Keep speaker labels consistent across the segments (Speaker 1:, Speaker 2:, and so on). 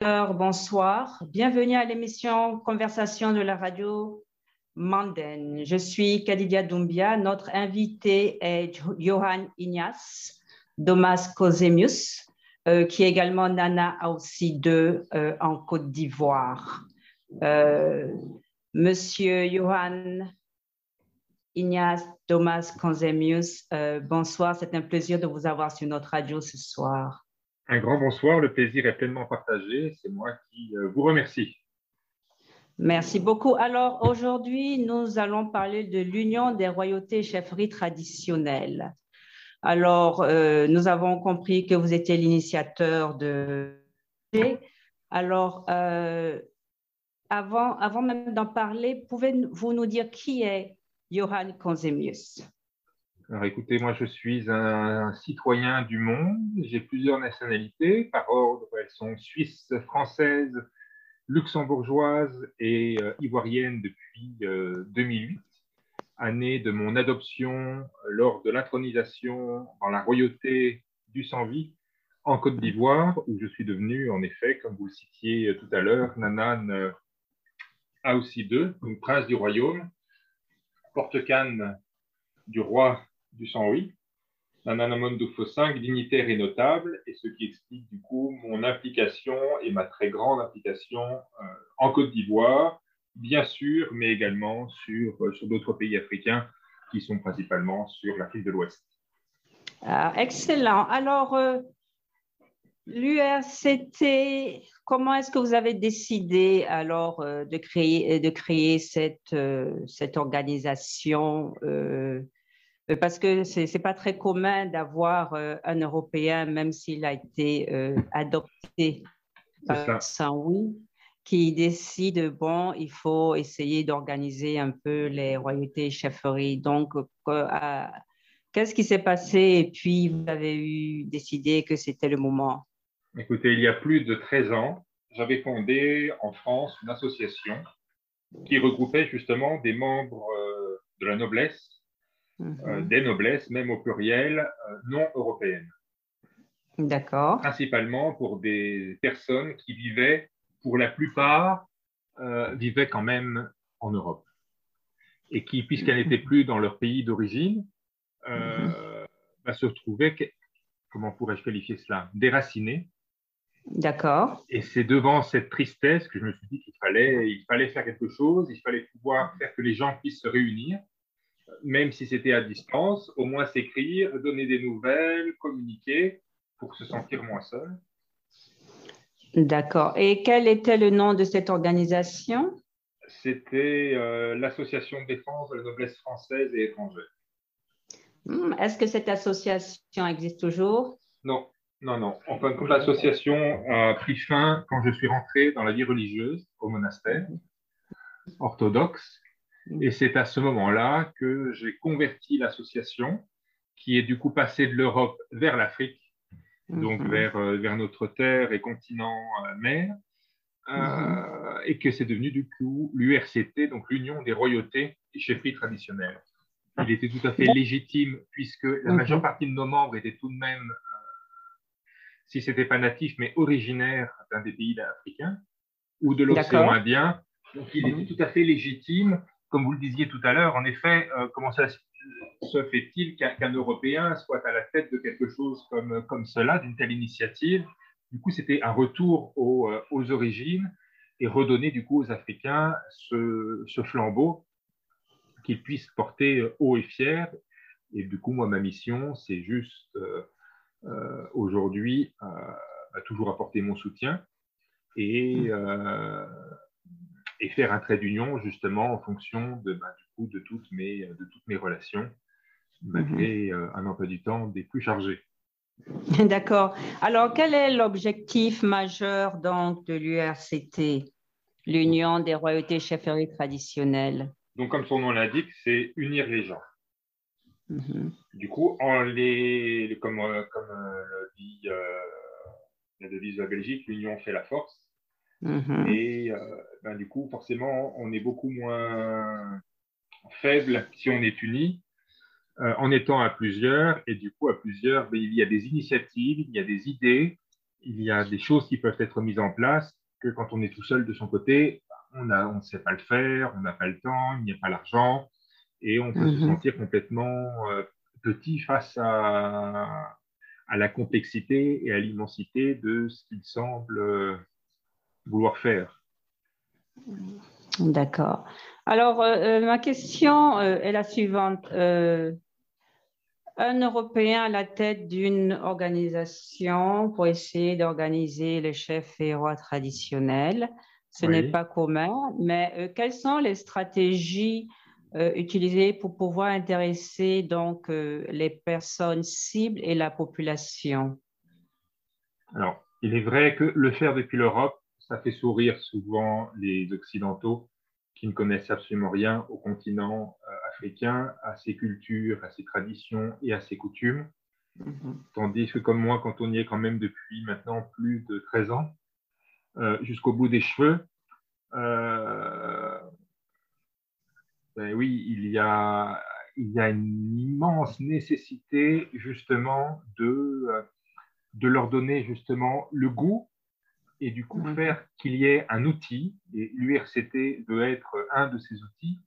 Speaker 1: bonsoir. Bienvenue à l'émission Conversation de la radio Manden. Je suis Kadidia Doumbia. Notre invité est Johan Ignace Domas Kozemius, euh, qui est également Nana aussi de euh, en Côte d'Ivoire. Euh, Monsieur Johan Ignace Domas Kozemius, bonsoir. C'est un plaisir de vous avoir sur notre radio ce soir.
Speaker 2: Un grand bonsoir, le plaisir est pleinement partagé. C'est moi qui euh, vous remercie.
Speaker 1: Merci beaucoup. Alors aujourd'hui, nous allons parler de l'Union des royautés et chefferies traditionnelles. Alors, euh, nous avons compris que vous étiez l'initiateur de... Alors, euh, avant, avant même d'en parler, pouvez-vous nous dire qui est Johann Konzemius
Speaker 2: alors écoutez, moi je suis un, citoyen du monde, j'ai plusieurs nationalités, par ordre, elles sont suisses, françaises, luxembourgeoises et euh, ivoiriennes depuis 2008, euh, année de mon adoption euh, lors de l'intronisation dans la royauté du sang-vie en Côte d'Ivoire, où je suis devenu en effet, comme vous le citiez tout à l'heure, Nanan Aoussi II, donc prince du royaume, porte-canne du roi du sang-oui. Nananamondo 5, dignitaire et notable, et ce qui explique du coup mon implication et ma très grande implication euh, en Côte d'Ivoire, bien sûr, mais également sur, euh, sur d'autres pays africains qui sont principalement sur l'Afrique de l'Ouest.
Speaker 1: Ah, excellent. Alors, euh, l'URCT, comment est-ce que vous avez décidé alors de créer, de créer cette, cette organisation parce que ce n'est pas très commun d'avoir euh, un Européen, même s'il a été euh, adopté par Saint-Louis, qui décide, bon, il faut essayer d'organiser un peu les royautés et chefferies. Donc, qu'est-ce qui s'est passé? Et puis vous avez eu décidé que c'était le moment.
Speaker 2: Écoutez, il y a plus de 13 ans, j'avais fondé en France une association qui regroupait justement des membres de la noblesse euh, mhm. des noblesses, même au pluriel, euh, non européennes.
Speaker 1: D'accord.
Speaker 2: Principalement pour des personnes qui vivaient, pour la plupart, euh, vivaient quand même en Europe. Et qui, puisqu'elles n'étaient plus dans leur pays d'origine, mhm. bah, se retrouvaient, comment pourrais-je qualifier cela, déracinées.
Speaker 1: D'accord.
Speaker 2: Et c'est devant cette tristesse que je me suis dit qu'il fallait, il fallait faire quelque chose, il fallait pouvoir faire que les gens puissent se réunir même si c'était à distance, au moins s'écrire, donner des nouvelles, communiquer pour se sentir moins seul.
Speaker 1: D'accord. Et quel était le nom de cette organisation?
Speaker 2: C'était euh, l'Association de défense de la noblesse française et étrangère.
Speaker 1: Hmm, est-ce que cette association existe toujours?
Speaker 2: Non, non, non. Enfin, comme l'association a pris fin quand je suis rentré dans la vie religieuse au monastère orthodoxe. Et c'est à ce moment-là que j'ai converti l'association, qui est du coup passée de l'Europe vers l'Afrique, donc mhm. vers, euh, vers notre terre et continent euh, mer, euh, mhm. et que c'est devenu du coup l'URCT, donc l'Union des royautés et chefferies traditionnelles. Il était tout à fait légitime, puisque la majeure mhm. partie de nos membres étaient tout de même, si ce n'était pas natif, mais originaires d'un des pays africains ou de l'océan Indien. Donc il était tout à fait légitime comme vous le disiez tout à l'heure, en effet, euh, comment ça se fait-il qu'un Européen soit à la tête de quelque chose comme, cela, d'une telle initiative? Du coup, c'était un retour aux, euh, aux, origines et redonner du coup aux Africains ce, flambeau qu'ils puissent porter haut et fier. Et du coup, moi, ma mission, c'est juste euh, aujourd'hui toujours apporter mon soutien et, et faire un trait d'union justement en fonction de, bah, du coup, de, toutes mes, de toutes mes relations, malgré euh, un emploi du temps des plus chargés.
Speaker 1: D'accord. Alors, quel est l'objectif majeur donc de l'URCT, l'Union des royautés chefferies traditionnelles?
Speaker 2: Donc, comme son nom l'indique, c'est unir les gens. Mhm. Du coup, en les, comme, euh, comme euh, le dit la devise de la Belgique, l'union fait la force. Mhm. Et euh, ben, du coup, forcément, on est beaucoup moins faible si on est uni euh, en étant à plusieurs. Et du coup, à plusieurs, ben, il y a des initiatives, il y a des idées il y a des choses qui peuvent être mises en place que quand on est tout seul de son côté, on ne sait pas le faire, on n'a pas le temps, il n'y a pas l'argent, et on peut se mhm. sentir complètement euh, petit face à, à, la complexité et à l'immensité de ce qu'il semble vouloir faire.
Speaker 1: D'accord. Alors, euh, ma question est la suivante un Européen à la tête d'une organisation pour essayer d'organiser les chefs et rois traditionnels. Ce n'est pas commun, mais euh, quelles sont les stratégies euh, utilisées pour pouvoir intéresser donc euh, les personnes cibles et la population?
Speaker 2: Alors, il est vrai que le faire depuis l'Europe, ça fait sourire souvent les Occidentaux qui ne connaissent absolument rien au continent africain, à ses cultures, à ses traditions et à ses coutumes. Mhm. Tandis que comme moi, quand on y est quand même depuis maintenant plus de 13 ans, euh, jusqu'au bout des cheveux, euh, ben oui, il y, a, il y a une immense nécessité justement de, de leur donner justement le goût et du coup faire qu'il y ait un outil, et l'URCT veut être un de ces outils,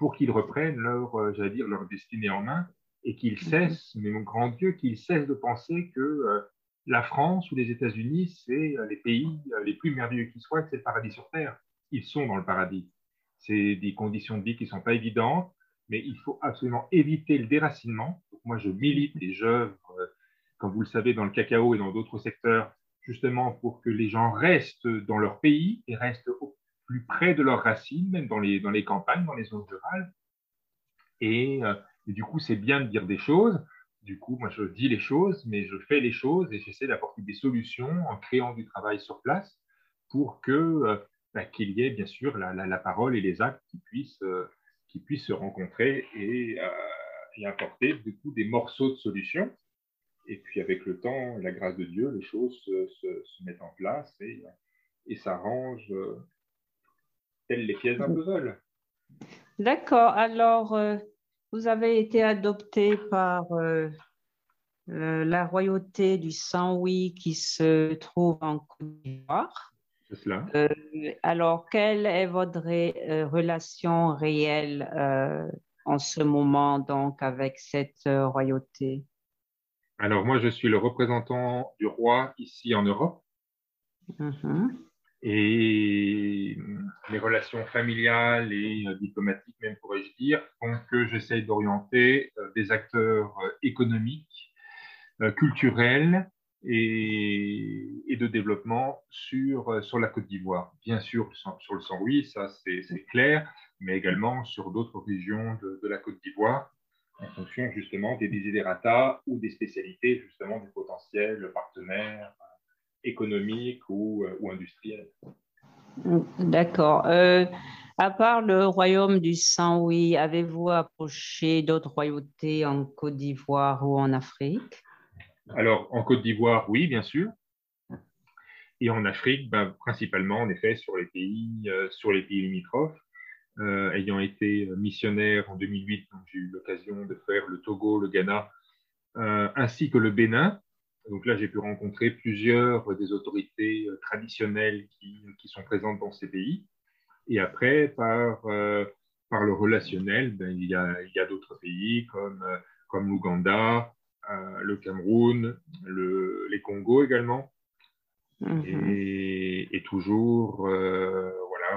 Speaker 2: pour qu'ils reprennent leur, euh, j'allais dire, leur destinée en main et qu'ils cessent, mais mon grand Dieu, qu'ils cessent de penser que euh, la France ou les États-Unis, c'est euh, les pays les plus merveilleux qui soient, que c'est le paradis sur Terre. Ils sont dans le paradis. C'est des conditions de vie qui ne sont pas évidentes, mais il faut absolument éviter le déracinement. moi, je milite et j'œuvre, comme vous le savez, dans le cacao et dans d'autres secteurs, justement pour que les gens restent dans leur pays et restent au plus près de leurs racines, même dans les, dans les campagnes, dans les zones rurales. Et, euh, du coup, c'est bien de dire des choses. Du coup, moi, je dis les choses, mais je fais les choses et j'essaie d'apporter des solutions en créant du travail sur place pour que euh, bah, qu'il y ait bien sûr la, la, parole et les actes qui puissent, euh, qui puissent se rencontrer et, et, apporter du coup des morceaux de solutions. Et puis avec le temps, la grâce de Dieu, les choses se, se, mettent en place et, et s'arrangent les pièces d'un puzzle.
Speaker 1: D'accord. Alors, euh, vous avez été adopté par euh, la royauté du Saint-Louis qui se trouve en Côte d'Ivoire.
Speaker 2: C'est cela.
Speaker 1: Euh, alors, quelle est votre relation réelle en ce moment donc avec cette royauté?
Speaker 2: Alors, moi, je suis le représentant du roi ici en Europe. Mm-hmm. Et les relations familiales et euh, diplomatiques, même pourrais-je dire, font que j'essaye d'orienter euh, des acteurs euh, économiques, culturels et, et, de développement sur, sur la Côte d'Ivoire. Bien sûr, sur le Saint-Louis, ça c'est clair, mais également sur d'autres régions de, de, la Côte d'Ivoire, en fonction justement des desiderata ou des spécialités justement des potentiels partenaires économique ou, euh, ou industrielle.
Speaker 1: D'accord. Euh, à part le royaume du Saint-Louis, avez-vous approché d'autres royautés en Côte d'Ivoire ou en Afrique?
Speaker 2: Alors, en Côte d'Ivoire, oui, bien sûr. Et en Afrique, ben, principalement, en effet, sur les pays, euh, sur les pays limitrophes. Ayant été missionnaire en 2008, j'ai eu l'occasion de faire le Togo, le Ghana, ainsi que le Bénin, donc là, j'ai pu rencontrer plusieurs des autorités euh, traditionnelles qui, qui, sont présentes dans ces pays. Et après, par, euh, par le relationnel, ben, il y a, d'autres pays comme, euh, comme l'Ouganda, le Cameroun, le, les Congos également. Mhm. et, et, toujours,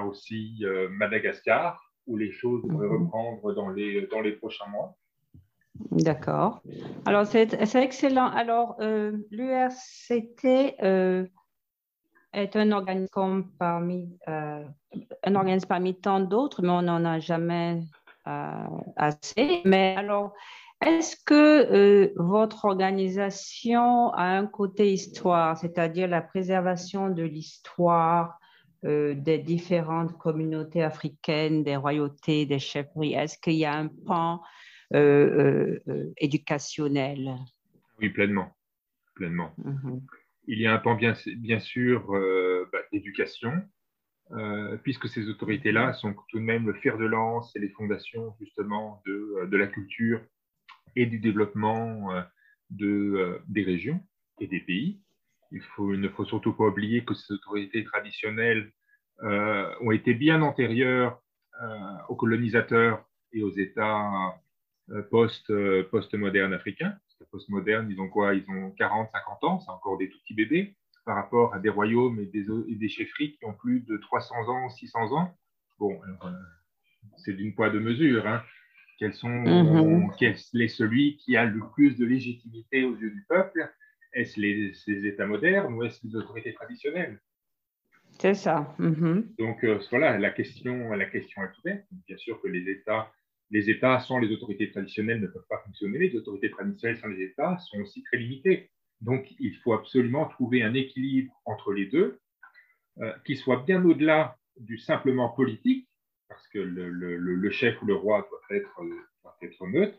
Speaker 2: aussi Madagascar, où les choses vont mhm. reprendre dans les, dans les prochains mois.
Speaker 1: D'accord. Alors, c'est excellent. Alors, euh, l'URCT euh, est un organisme parmi, euh, un organisme parmi tant d'autres, mais on n'en a jamais assez. Mais alors, est-ce que votre organisation a un côté histoire, c'est-à-dire la préservation de l'histoire des différentes communautés africaines, des royautés, des chefferies? Est-ce qu'il y a un pan euh, euh, euh, éducationnel?
Speaker 2: Oui, pleinement. pleinement. Mhm. Il y a un pan bien, bien sûr bah, d'éducation, puisque ces autorités-là sont tout de même le fer de lance et les fondations justement de, de la culture et du développement de, des régions et des pays. Il, faut, il ne faut surtout pas oublier que ces autorités traditionnelles ont été bien antérieures aux colonisateurs et aux États post, post-modernes africains. Post-modernes, ils ont quoi? Ils ont 40, 50 ans, c'est encore des tout petits bébés par rapport à des royaumes et des, et des chefferies qui ont plus de 300 ans, 600 ans. Bon, c'est d'une poids de mesure. Hein. Quels sont, quel est celui qui a le plus de légitimité aux yeux du peuple Est-ce les, États modernes ou est-ce les autorités traditionnelles?
Speaker 1: C'est ça. Mhm.
Speaker 2: Donc euh, voilà, la question, la question est ouverte. Bien sûr que les États, les États sans les autorités traditionnelles ne peuvent pas fonctionner. Les autorités traditionnelles sans les États sont aussi très limitées. Donc il faut absolument trouver un équilibre entre les deux euh, qui soit bien au-delà du simplement politique, parce que le, chef ou le roi doit être, être neutre,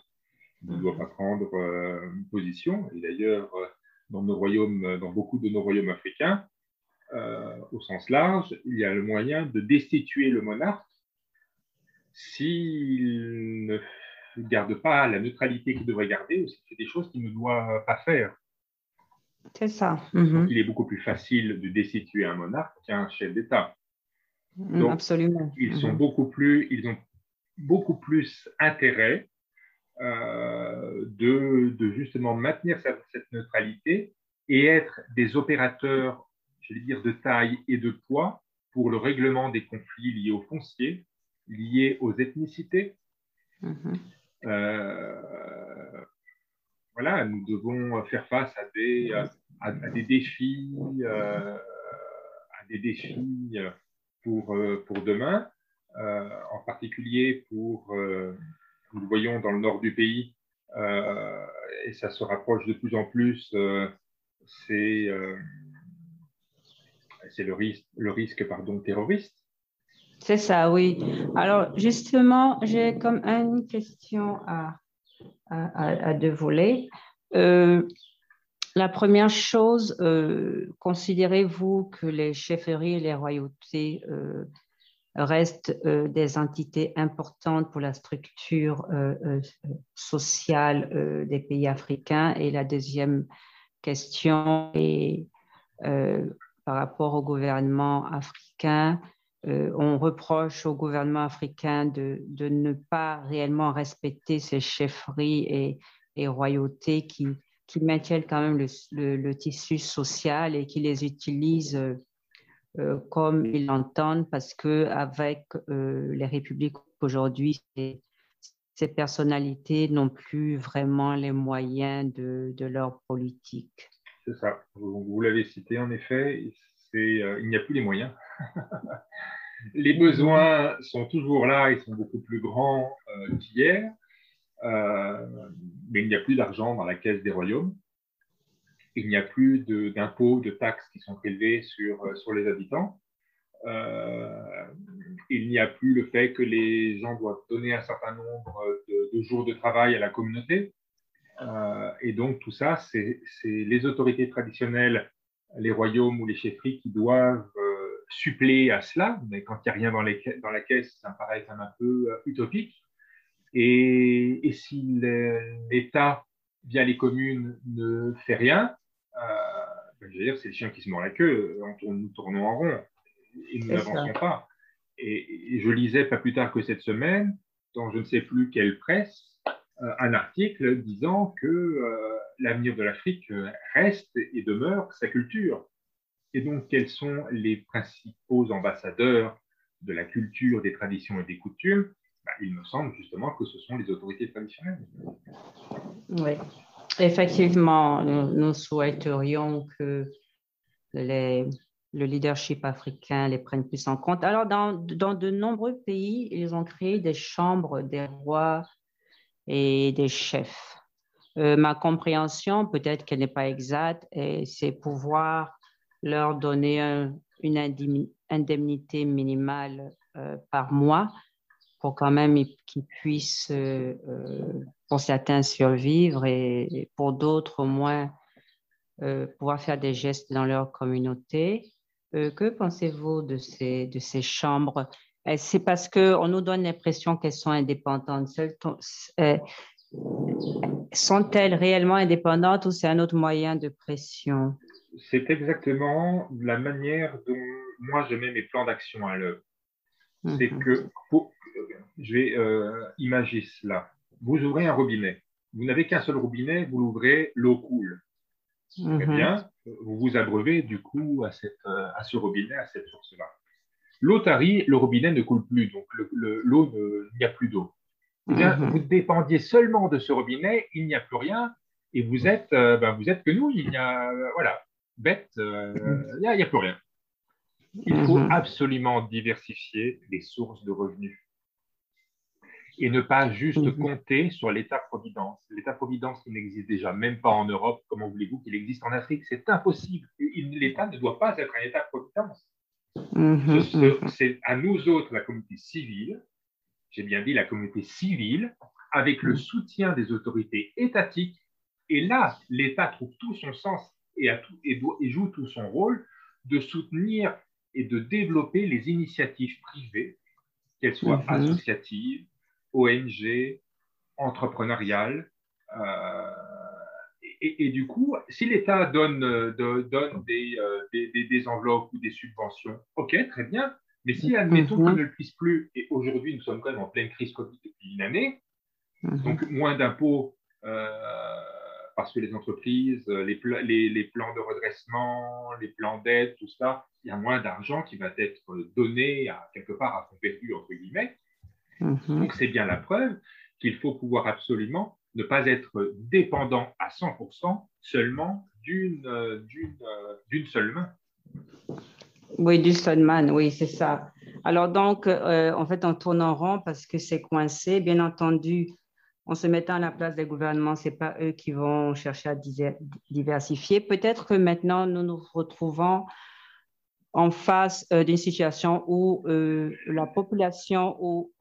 Speaker 2: il ne doit pas prendre euh, position. Et d'ailleurs, euh, dans nos royaumes, dans beaucoup de nos royaumes africains, euh, au sens large, il y a le moyen de destituer le monarque s'il ne garde pas la neutralité qu'il devrait garder ou s'il fait des choses qu'il ne doit pas faire.
Speaker 1: C'est ça.
Speaker 2: Mhm. il est beaucoup plus facile de destituer un monarque qu'un chef d'État.
Speaker 1: Mm, absolument.
Speaker 2: Ils sont mhm. beaucoup plus, ils ont beaucoup plus intérêt euh, de, justement maintenir cette, neutralité et être des opérateurs, je vais dire, de taille et de poids pour le règlement des conflits liés aux fonciers, liés aux ethnicités. Mhm. Euh, voilà, nous devons faire face à des, à, des défis, euh, à des défis pour, pour demain, en particulier pour, nous le voyons dans le nord du pays, et ça se rapproche de plus en plus, c'est c'est le risque, le risque pardon, terroriste.
Speaker 1: C'est ça, oui. Alors, justement, j'ai comme une question à, à, deux volets. La première chose, euh, considérez-vous que les chefferies et les royautés euh, restent euh, des entités importantes pour la structure sociale des pays africains Et la deuxième question est par rapport au gouvernement africain. on reproche au gouvernement africain de, ne pas réellement respecter ces chefferies et, et royautés qui qui maintiennent quand même le, tissu social et qui les utilisent euh, euh, comme ils l'entendent parce qu'avec euh, les républiques aujourd'hui, ces personnalités n'ont plus vraiment les moyens de, leur politique.
Speaker 2: C'est ça, vous, l'avez cité en effet, il n'y a plus les moyens. les besoins sont toujours là, ils sont beaucoup plus grands qu'hier. Euh, mais il n'y a plus d'argent dans la caisse des royaumes. Il n'y a plus d'impôts, de, taxes qui sont prélevés sur, euh, sur les habitants. Euh, il n'y a plus le fait que les gens doivent donner un certain nombre de, jours de travail à la communauté. et donc tout ça, c'est les autorités traditionnelles, les royaumes ou les chefferies qui doivent suppléer à cela. Mais quand il n'y a rien dans, la caisse, ça me paraît un peu utopique. Et, si l'État, via les communes, ne fait rien, euh, je veux dire, c'est le chien qui se mord la queue, nous tournons en rond et nous n'avançons pas. Et, je lisais pas plus tard que cette semaine, dans je ne sais plus quelle presse, euh, un article disant que euh, l'avenir de l'Afrique reste et demeure sa culture. Et donc, quels sont les principaux ambassadeurs de la culture, des traditions et des coutumes? Bah, il me semble justement que ce sont les autorités traditionnelles.
Speaker 1: Oui, effectivement, nous, souhaiterions que le leadership africain les prenne plus en compte. Alors, dans, dans, de nombreux pays, ils ont créé des chambres des rois et des chefs. Euh, ma compréhension, peut-être qu'elle n'est pas exacte, c'est pouvoir leur donner une indemnité minimale euh, par mois pour quand même qu'ils puissent, euh, euh, pour certains, survivre et, pour d'autres, au moins, euh, pouvoir faire des gestes dans leur communauté. que pensez-vous de ces, de ces chambres? C'est parce qu'on nous donne l'impression qu'elles sont indépendantes? Sont-elles réellement indépendantes ou c'est un autre moyen de pression?
Speaker 2: C'est exactement la manière dont moi je mets mes plans d'action à l'œuvre. C'est mhm. que, je vais euh, imaginer cela. Vous ouvrez un robinet. Vous n'avez qu'un seul robinet, vous l'ouvrez, l'eau coule. Très mhm. bien, vous vous abreuvez du coup à, cette, euh, à ce robinet, à cette source-là. L'eau tarie, le robinet ne coule plus, donc l'eau, il n'y a plus d'eau. Mhm. Vous dépendiez seulement de ce robinet, il n'y a plus rien, et vous êtes, euh, ben, vous êtes que nous, il y a, voilà, bête, euh, il n'y a, plus rien. Il faut mhm. absolument diversifier les sources de revenus et ne pas juste mhm. compter sur l'État-providence. L'État-providence qui n'existe déjà même pas en Europe, comment voulez-vous qu'il existe en Afrique? C'est impossible. L'État ne doit pas être un État-providence. Mhm, c'est à nous autres, la communauté civile, j'ai bien dit la communauté civile, avec le soutien des autorités étatiques, et là, l'État trouve tout son sens et, joue tout son rôle de soutenir et de développer les initiatives privées, qu'elles soient mhm. associatives, ONG, entrepreneuriales. Euh, et, du coup, si l'État donne, donne des, euh, des, des, enveloppes ou des subventions, ok, très bien. Mais si, admettons qu'on mhm. ne le puisse plus, et aujourd'hui nous sommes quand même en pleine crise Covid depuis une année, mhm. donc moins d'impôts, euh, parce que les entreprises, euh, les, les, plans de redressement, les plans d'aide, tout ça, il y a moins d'argent qui va être donné à, quelque part à fond perdu, entre guillemets. Mhm. Donc, c'est bien la preuve qu'il faut pouvoir absolument ne pas être dépendant à 100% seulement d'une euh, euh, seule main.
Speaker 1: Oui, du main, oui, c'est ça. Alors donc, en fait, on tourne en rond parce que c'est coincé. Bien entendu, en se mettant à la place des gouvernements, ce n'est pas eux qui vont chercher à diversifier. Peut-être que maintenant, nous nous retrouvons en face euh, d'une situation où euh, la population ou,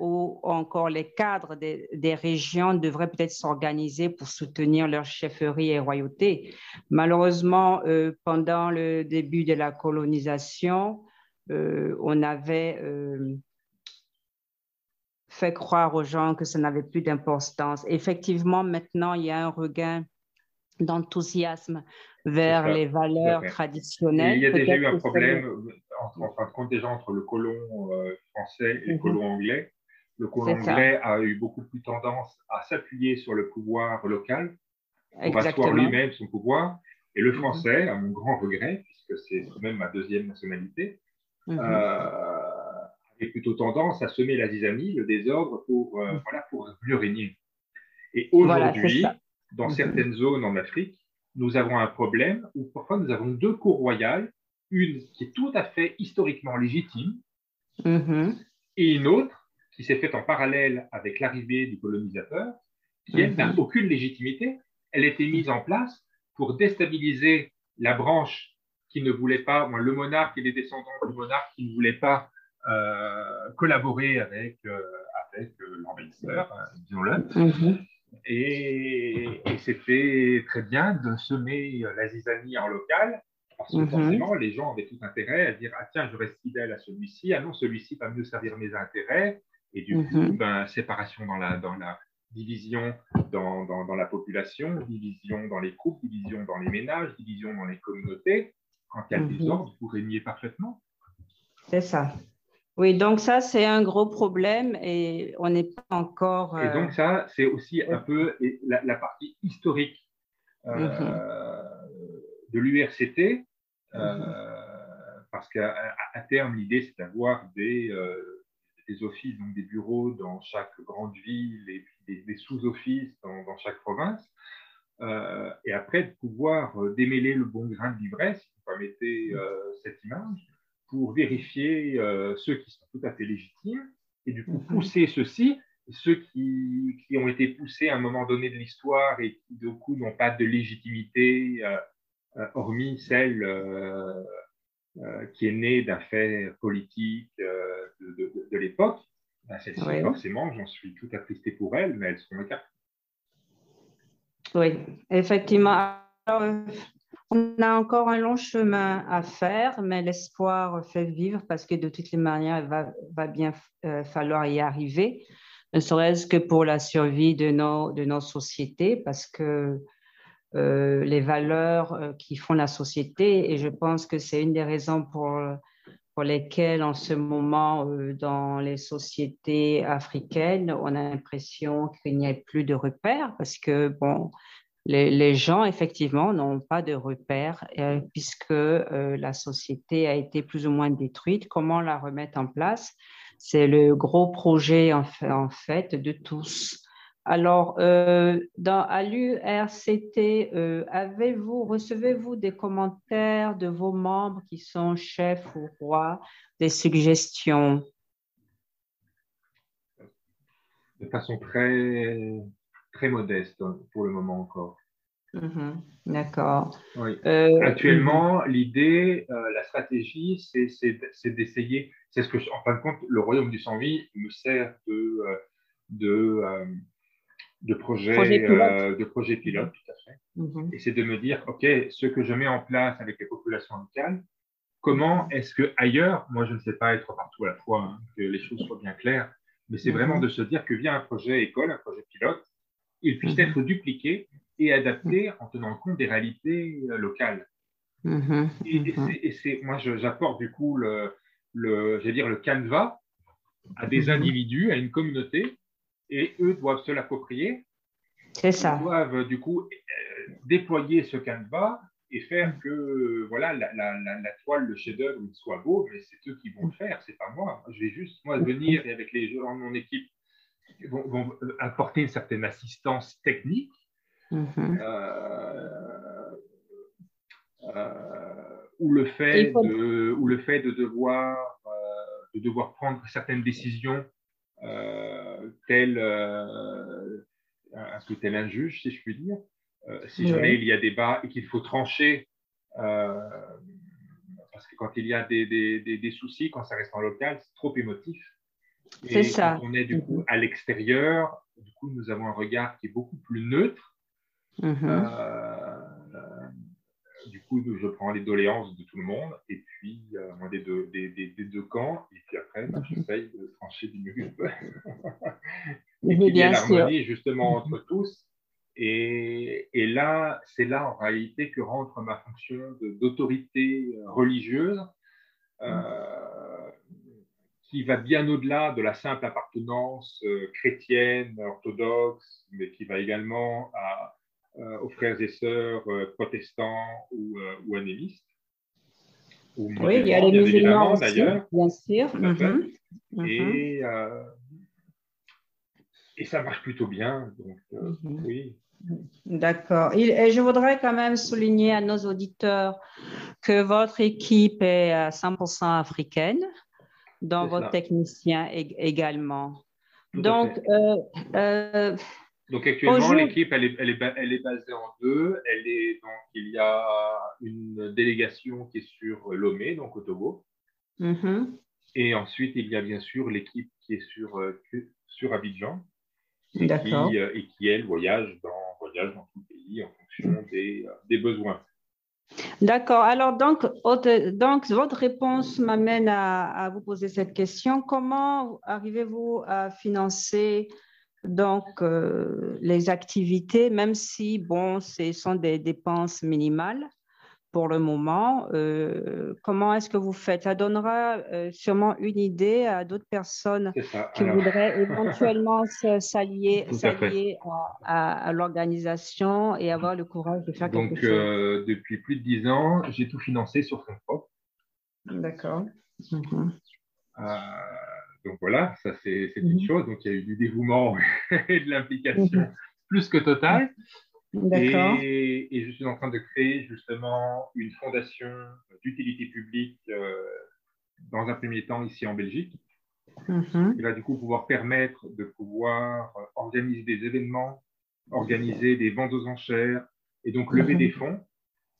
Speaker 1: encore les cadres des, régions devraient peut-être s'organiser pour soutenir leurs chefferies et royautés. Malheureusement, euh, pendant le début de la colonisation, on avait fait croire aux gens que ça n'avait plus d'importance. Effectivement, maintenant, il y a un regain d'enthousiasme vers les valeurs traditionnelles.
Speaker 2: il y a déjà eu un problème, en, fin de compte, déjà entre le colon euh, français et le mhm. colon anglais. Le colon anglais a eu beaucoup plus tendance à s'appuyer sur le pouvoir local pour asseoir lui-même son pouvoir. Et le mhm. français, à mon grand regret, puisque c'est même ma deuxième nationalité, mhm. euh, avait plutôt tendance à semer la zizanie, le désordre, pour, euh, voilà, pour mieux régner. Et aujourd'hui, dans mhm. certaines zones en Afrique, nous avons un problème où parfois nous avons deux cours royales, une qui est tout à fait historiquement légitime mhm. et une autre qui s'est faite en parallèle avec l'arrivée du colonisateur, qui elle n'a mhm. aucune légitimité. Elle a été mise en place pour déstabiliser la branche qui ne voulait pas, le monarque et les descendants du monarque qui ne voulaient pas euh, collaborer avec, euh, avec euh, l'envahisseur, hein, disons-le. Et, c'était très bien de semer la zizanie en local, parce que mhm. forcément, les gens avaient tout intérêt à dire Ah, tiens, je reste fidèle à celui-ci, ah non, celui-ci va mieux servir mes intérêts. Et du coup, mhm. ben, séparation dans la, dans la division dans, dans, dans, la population, division dans les couples, division dans les ménages, division dans les communautés. Quand il y a des désordre, vous régnez parfaitement.
Speaker 1: C'est ça. Oui, donc ça, c'est un gros problème et on n'est pas encore.
Speaker 2: Et donc, ça, c'est aussi un peu la, partie historique euh, mhm. de l'URCT, euh, mhm. parce qu'à terme, l'idée, c'est d'avoir des, euh, des, offices, donc des bureaux dans chaque grande ville et puis des, sous-offices dans, dans, chaque province. et après, de pouvoir démêler le bon grain de l'ivresse, si vous permettez cette image, pour vérifier euh, ceux qui sont tout à fait légitimes et du coup mhm. pousser ceux-ci, ceux qui, qui, ont été poussés à un moment donné de l'histoire et qui du coup n'ont pas de légitimité euh, euh, hormis celle qui est née d'un fait politique de, de, l'époque. Ben, Celles-ci, forcément, j'en suis tout attristé pour elles, mais elles seront écartées.
Speaker 1: Oui, effectivement. On a encore un long chemin à faire, mais l'espoir fait vivre parce que de toutes les manières, il va, bien euh, falloir y arriver, ne serait-ce que pour la survie de nos, sociétés, parce que les valeurs qui font la société. Et je pense que c'est une des raisons pour lesquelles, en ce moment, dans les sociétés africaines, on a l'impression qu'il n'y a plus de repères parce que, bon, les, gens, effectivement, n'ont pas de repères euh, puisque euh, la société a été plus ou moins détruite. Comment la remettre en place? C'est le gros projet, en fait, de tous. Alors, euh, dans, à l'URCT, avez-vous, recevez-vous des commentaires de vos membres qui sont chefs ou rois, des suggestions?
Speaker 2: De façon très très modeste hein, pour le moment encore.
Speaker 1: Mhm. D'accord.
Speaker 2: Euh, Actuellement, l'idée, euh, la stratégie, c'est d'essayer, c'est ce que, en fin de compte, le royaume du sans-vie me sert de, euh, de, de projet, pilote. de projet pilote, tout à fait. Mhm. Et c'est de me dire, OK, ce que je mets en place avec les populations locales, comment est-ce que ailleurs, moi je ne sais pas être partout à la fois, hein, que les choses soient bien claires, mais c'est vraiment mhm. de se dire que via un projet école, un projet pilote, il puisse être dupliqué et adapté en tenant compte des réalités euh, locales.
Speaker 1: Mhm,
Speaker 2: et, c'est, moi, j'apporte du coup le, le, dire le canevas à des mhm. individus, à une communauté, et eux doivent se l'approprier.
Speaker 1: C'est ça.
Speaker 2: Ils doivent du coup euh, déployer ce canevas et faire que voilà la, la, la, toile, le chef-d'œuvre soit beau, mais c'est eux qui vont le faire, c'est pas moi. Je vais juste moi venir et avec les gens de mon équipe vont, apporter une certaine assistance technique.
Speaker 1: Mhm.
Speaker 2: Euh, euh, ou, le fait de, ou le fait de devoir, euh, de devoir prendre certaines décisions tel, un, tel un juge, si je puis dire. si jamais il y a débat et qu'il faut trancher, parce que quand il y a des, des, des soucis, quand ça reste en local, c'est trop émotif.
Speaker 1: Ça.
Speaker 2: Quand on est du coup à l'extérieur, du coup, nous avons un regard qui est beaucoup plus neutre.
Speaker 1: Mhm.
Speaker 2: Euh, du coup, je prends les doléances de tout le monde, et puis euh, des, deux, des, des, deux, camps, et puis après, bah, mhm. j'essaye de trancher du mieux et qu'il y ait l'harmonie justement entre tous. Et, et là, c'est là en réalité que rentre ma fonction d'autorité religieuse. Euh, qui va bien au-delà de la simple appartenance euh, chrétienne, orthodoxe, mais qui va également à, euh, aux frères et sœurs euh, protestants ou, ou animistes.
Speaker 1: oui, il y a les musulmans d'ailleurs. Bien sûr. Mhm.
Speaker 2: Mhm. Et, et ça marche plutôt bien. Donc, mhm. oui.
Speaker 1: D'accord. Et je voudrais quand même souligner à nos auditeurs que votre équipe est à 100% africaine dans votre technicien également. Donc, euh, euh,
Speaker 2: donc actuellement, l'équipe, elle est, elle, est, elle est, basée en deux. Elle est, donc, il y a une délégation qui est sur Lomé, donc au Togo.
Speaker 1: Mm-hmm.
Speaker 2: Et ensuite, il y a bien sûr l'équipe qui est sur, euh, sur Abidjan.
Speaker 1: Et qui,
Speaker 2: et qui, elle, voyage dans, voyage dans tout le pays en fonction des, des besoins.
Speaker 1: D'accord. Alors, donc, votre réponse m'amène à, vous poser cette question. Comment arrivez-vous à financer donc euh, les activités, même si, bon, ce sont des dépenses minimales? Pour le moment. Euh, comment est-ce que vous faites? Ça donnera euh, sûrement une idée à d'autres personnes qui voudraient éventuellement s'allier à, l'organisation et avoir le courage de faire quelque chose. Donc,
Speaker 2: euh, depuis plus de dix ans, j'ai tout financé sur fonds propres.
Speaker 1: D'accord.
Speaker 2: Mhm. donc voilà, ça c'est une mhm. chose. Donc il y a eu du dévouement et de l'implication mhm. plus que totale. Et, et, je suis en train de créer justement une fondation d'utilité publique euh, dans un premier temps ici en Belgique,
Speaker 1: mm-hmm.
Speaker 2: qui va du coup pouvoir permettre de pouvoir organiser des événements, organiser des ventes aux enchères et donc lever mm-hmm. des fonds,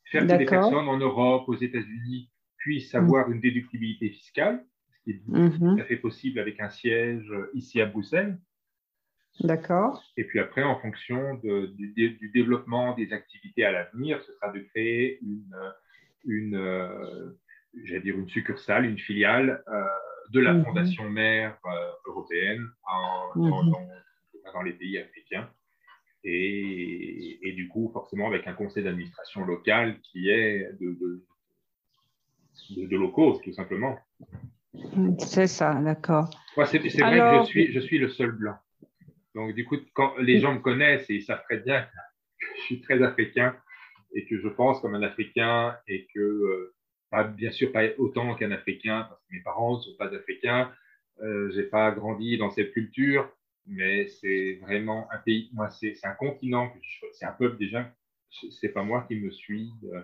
Speaker 2: faire que des personnes en Europe, aux États-Unis puissent avoir une déductibilité fiscale, ce qui est mm-hmm. tout à fait possible avec un siège ici à Bruxelles.
Speaker 1: D'accord.
Speaker 2: Et puis après, en fonction du, développement des activités à l'avenir, ce sera de créer une, une euh, dire une succursale, une filiale euh, de la mhm. Fondation mère euh, européenne en, mhm. dans, les pays africains. et, du coup, forcément, avec un conseil d'administration local qui est de, de, de, locaux, tout simplement.
Speaker 1: C'est ça, d'accord.
Speaker 2: c'est vrai que je suis, je suis le seul blanc. Donc, du coup, quand les gens me connaissent et ils savent très bien que je suis très africain et que je pense comme un Africain et que, euh, pas, bien sûr, pas autant qu'un Africain, parce que mes parents ne sont pas africains, euh, je n'ai pas grandi dans cette culture, mais c'est vraiment un pays, moi, c'est un continent, c'est un peuple déjà, c'est pas moi qui me suis, euh,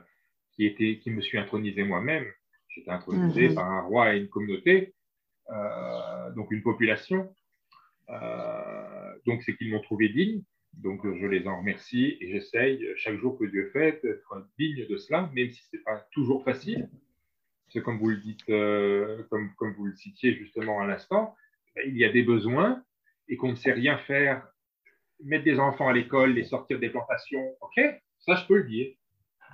Speaker 2: qui, était, qui me suis intronisé moi-même. J'étais intronisé mhm. par un roi et une communauté, euh, donc une population. Euh, donc c'est qu'ils m'ont trouvé digne, donc je les en remercie et j'essaye chaque jour que Dieu fait d'être digne de cela, même si ce n'est pas toujours facile. C'est comme vous le dites, comme, comme vous le citiez justement à l'instant, il y a des besoins et qu'on ne sait rien faire, mettre des enfants à l'école, les sortir des plantations, ok, ça je peux le dire.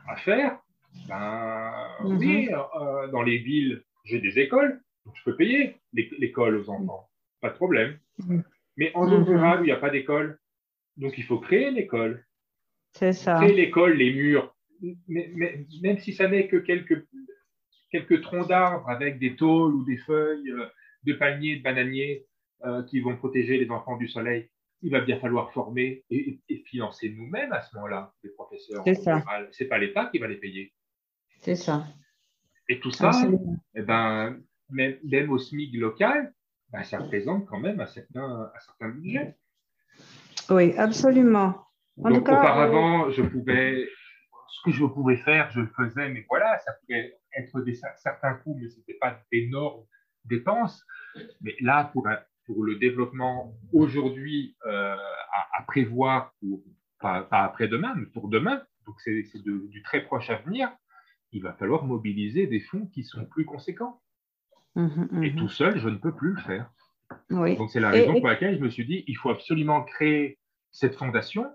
Speaker 2: À faire, ben mhm. oui, euh, dans les villes, j'ai des écoles, donc je peux payer l'école aux enfants, pas de problème. Mhm. Mais en zone mhm. rurale où il n'y a pas d'école, donc il faut créer l'école.
Speaker 1: C'est ça.
Speaker 2: Créer l'école, les murs, mais, même si ça n'est que quelques, quelques troncs d'arbres avec des tôles ou des feuilles euh, de palmiers, de bananiers, euh, qui vont protéger les enfants du soleil, il va bien falloir former et, financer nous-mêmes à ce moment-là, les professeurs. C'est ça. C'est pas l'État qui va les payer.
Speaker 1: C'est ça.
Speaker 2: Et tout ça, eh ben, même, au SMIC local, ben, ça représente quand même un certain, un certain budget.
Speaker 1: Oui, absolument.
Speaker 2: Donc, auparavant, je pouvais, ce que je pouvais faire, je le faisais, mais voilà, ça pouvait être des, certains coûts, mais ce n'était pas d'énormes dépenses. Mais là, pour pour le développement aujourd'hui euh, à, prévoir, pour, pas, après-demain, mais pour demain, donc c'est du très proche avenir, il va falloir mobiliser des fonds qui sont plus conséquents. Mmh, mmh, et mmh. tout seul, je ne peux plus le faire. Donc c'est la raison pour laquelle je me suis dit, il faut absolument créer cette fondation,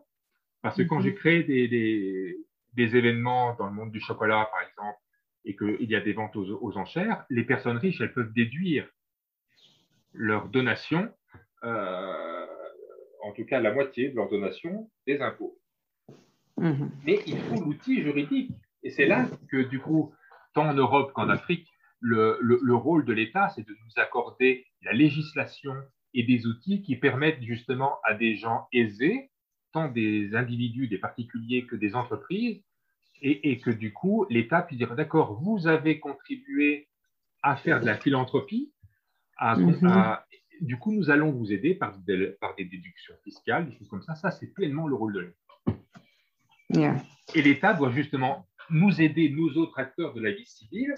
Speaker 2: parce que quand j'ai créé des, des, des, événements dans le monde du chocolat, par exemple, et qu'il y a des ventes aux, aux enchères, les personnes riches, elles peuvent déduire leur donation, euh, en tout cas la moitié de leur donation, des impôts. Mais il faut l'outil juridique. Et c'est là que, du coup, tant en Europe qu'en Afrique, le, le, rôle de l'État, c'est de nous accorder la législation et des outils qui permettent justement à des gens aisés, tant des individus, des particuliers que des entreprises, et, et que du coup, l'État puisse dire, d'accord, vous avez contribué à faire de la philanthropie, Mhm. du coup, nous allons vous aider par des, par des déductions fiscales, des choses comme ça. Ça, c'est pleinement le rôle de l'État. Et l'État doit justement nous aider, nous autres acteurs de la vie civile,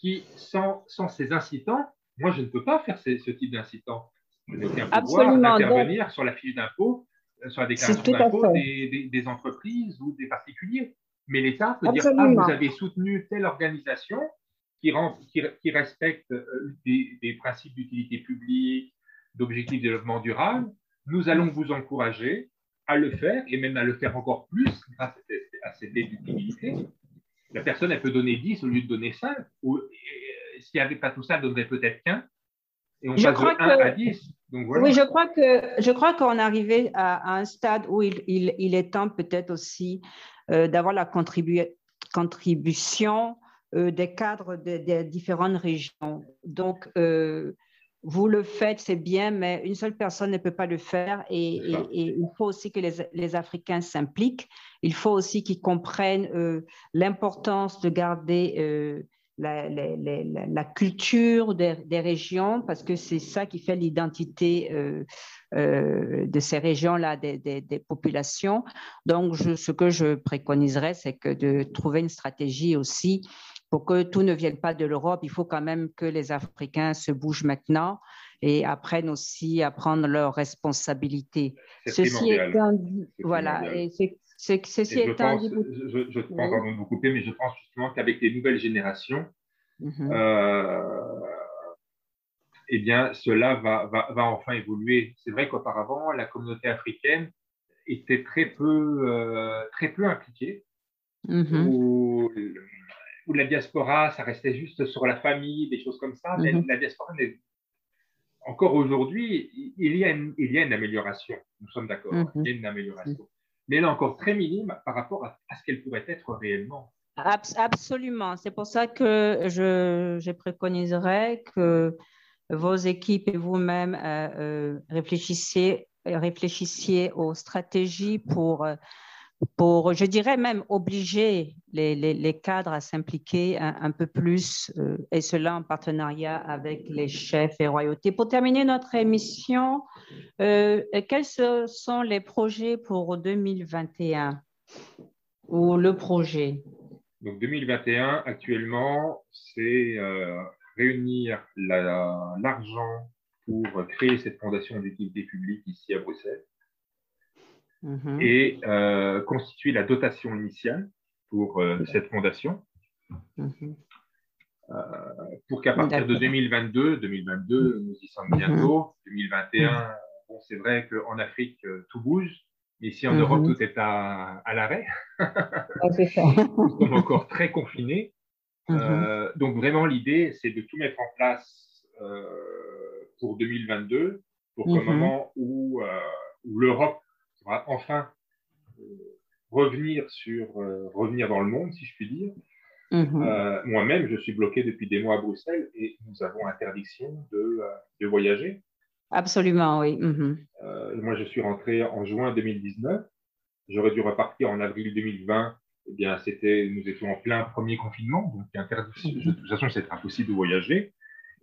Speaker 2: qui, sans, sans ces incitants, moi, je ne peux pas faire ce, type d'incitant. Je n'ai aucun pouvoir d'intervenir sur la fiche d'impôt, euh, sur la déclaration d'impôt des, des, entreprises ou des particuliers. Mais l'État peut dire, ah, vous avez soutenu telle organisation, qui, qui, respectent euh, des, principes d'utilité publique, d'objectifs de développement durable, nous allons vous encourager à le faire et même à le faire encore plus grâce à cette déductibilité. La personne, elle peut donner 10 au lieu de donner 5. Ou, euh, s'il n'y avait pas tout ça, elle donnerait peut-être qu'un. Et on passe de 1 à 10. Donc, voilà.
Speaker 1: Oui, je crois que je crois qu'on est arrivé à, un stade où il, il, est temps peut-être aussi euh, d'avoir la contribution euh, des cadres des différentes régions. Donc, euh, vous le faites, c'est bien, mais une seule personne ne peut pas le faire et, il faut aussi que les, Africains s'impliquent. Il faut aussi qu'ils comprennent euh, l'importance de garder la, culture des, régions parce que c'est ça qui fait l'identité de ces régions-là, des, populations. Donc, ce que je préconiserais, c'est que de trouver une stratégie aussi pour que tout ne vienne pas de l'Europe, il faut quand même que les Africains se bougent maintenant et apprennent aussi à prendre leurs responsabilités.
Speaker 2: Ceci
Speaker 1: étant voilà, et ceci
Speaker 2: étant je, je, je pense, de vous couper, mais je pense justement qu'avec les nouvelles générations, euh, eh bien, cela va, va, va enfin évoluer. C'est vrai qu'auparavant, la communauté africaine était très peu, euh, très peu impliquée. Mhm où la diaspora, ça restait juste sur la famille, des choses comme ça. Mais mhm. la diaspora, encore aujourd'hui, il, y a une, il y a une amélioration. Nous sommes d'accord, hein. il y a une amélioration. mais elle est encore très minime par rapport à, ce qu'elle pourrait être réellement.
Speaker 1: Absolument. C'est pour ça que je, je, préconiserais que vos équipes et vous-même euh, euh, réfléchissiez, réfléchissiez aux stratégies pour pour, je dirais même, obliger les, les, cadres à s'impliquer un, peu plus, euh, et cela en partenariat avec les chefs et royautés. Pour terminer notre émission, euh, quels sont les projets pour 2021 ou le projet?
Speaker 2: Donc 2021, actuellement, c'est euh, réunir l'argent pour créer cette fondation d'utilité publique ici à Bruxelles. Mhm. et euh, constituer la dotation initiale pour euh, cette fondation. Mhm. Euh, pour qu'à partir de 2022, 2022, nous y sommes bientôt, 2021, mhm. bon, c'est vrai qu'en Afrique, tout bouge, mais ici en Europe, tout est à, à l'arrêt. nous sommes encore très confinés. donc vraiment, l'idée, c'est de tout mettre en place pour 2022, pour qu'au moment où, où l'Europe enfin euh, revenir, sur, euh, revenir dans le monde, si je puis dire. Mhm. Euh, moi-même, je suis bloqué depuis des mois à Bruxelles et nous avons interdiction de, de voyager.
Speaker 1: Absolument, oui. Mhm.
Speaker 2: moi, je suis rentré en juin 2019. J'aurais dû repartir en avril 2020. Eh bien, c'était, nous étions en plein premier confinement, donc interdiction, mhm. de toute façon, c'est impossible de voyager.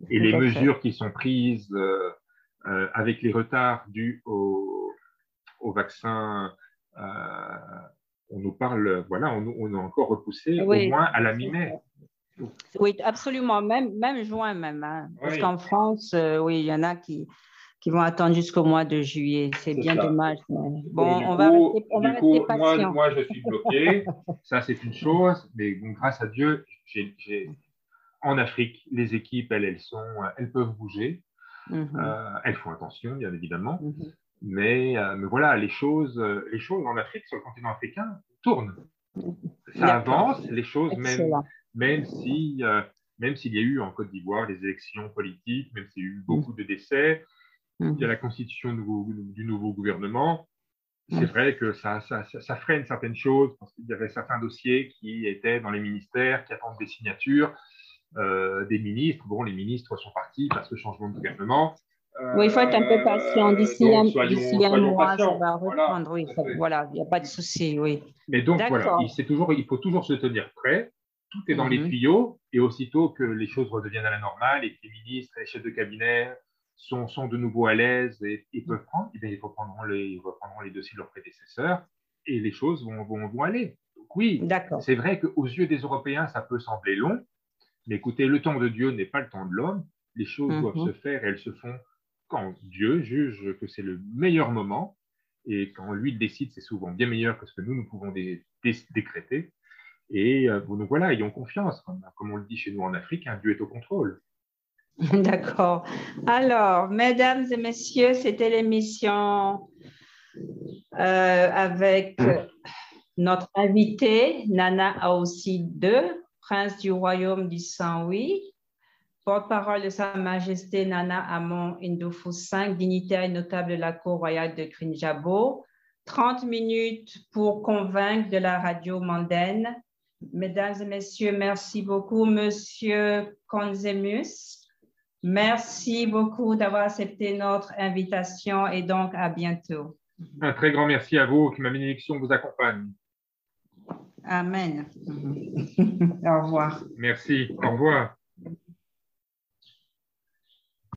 Speaker 2: Et les mesures qui sont prises avec les retards dus au, au vaccin, euh, on nous parle, voilà, on, on a encore repoussé au moins à la mi-mai.
Speaker 1: Oui, absolument, même, même juin même. Hein. Parce qu'en France, euh, oui, il y en a qui, qui vont attendre jusqu'au mois de juillet. C'est bien dommage. Bon,
Speaker 2: on, va rester, on va coup, moi, moi, je suis bloqué. Ça, c'est une chose. Mais grâce à Dieu, en Afrique, les équipes, elles, elles, sont, elles peuvent bouger. Mhm. Euh, elles font attention, bien évidemment. Mhm. Mais, euh, mais, voilà, les choses, euh, les choses en Afrique, sur le continent africain, tournent. Ça avance, les choses, même, même si, euh, même s'il y a eu en Côte d'Ivoire des élections politiques, même s'il y a eu beaucoup de décès, il y a la constitution du nouveau gouvernement. C'est vrai que ça, ça, ça, freine certaines choses parce qu'il y avait certains dossiers qui étaient dans les ministères, qui attendent des signatures des ministres. Bon, les ministres sont partis parce que changement de gouvernement
Speaker 1: oui, il faut être un peu patient. D'ici un, mois, ça va reprendre. oui, voilà, il n'y a pas de souci. Oui.
Speaker 2: Mais donc, voilà, il, toujours, il faut toujours se tenir prêt. Tout est dans les mhm. tuyaux. Et aussitôt que les choses redeviennent à la normale et que les ministres et les chefs de cabinet sont, sont de nouveau à l'aise et, peuvent prendre, eh ils, reprendront les, ils reprendront les dossiers de leurs prédécesseurs et les choses vont, vont, vont aller. Donc, oui, c'est vrai qu'aux yeux des Européens, ça peut sembler long. Mais écoutez, le temps de Dieu n'est pas le temps de l'homme. Les choses doivent mhm. se faire et elles se font quand Dieu juge que c'est le meilleur moment, et quand lui décide, c'est souvent bien meilleur que ce que nous, nous pouvons décréter. Et euh, donc voilà, ayons confiance. Comme, on le dit chez nous en Afrique, un Dieu est au contrôle.
Speaker 1: D'accord. Alors, mesdames et messieurs, c'était l'émission euh, avec notre invité, Nana Aossi II, prince du royaume du Saint-Louis porte-parole de Sa Majesté Nana Amon Indoufou V, dignitaire et notable de la Cour royale de Krinjabo. 30 minutes pour convaincre de la radio mondaine. Mesdames et messieurs, merci beaucoup. Monsieur Konzemus, merci beaucoup d'avoir accepté notre invitation et donc à bientôt.
Speaker 2: Un très grand merci à vous, que ma bénédiction vous accompagne.
Speaker 1: Amen. au revoir.
Speaker 2: Merci. Au revoir.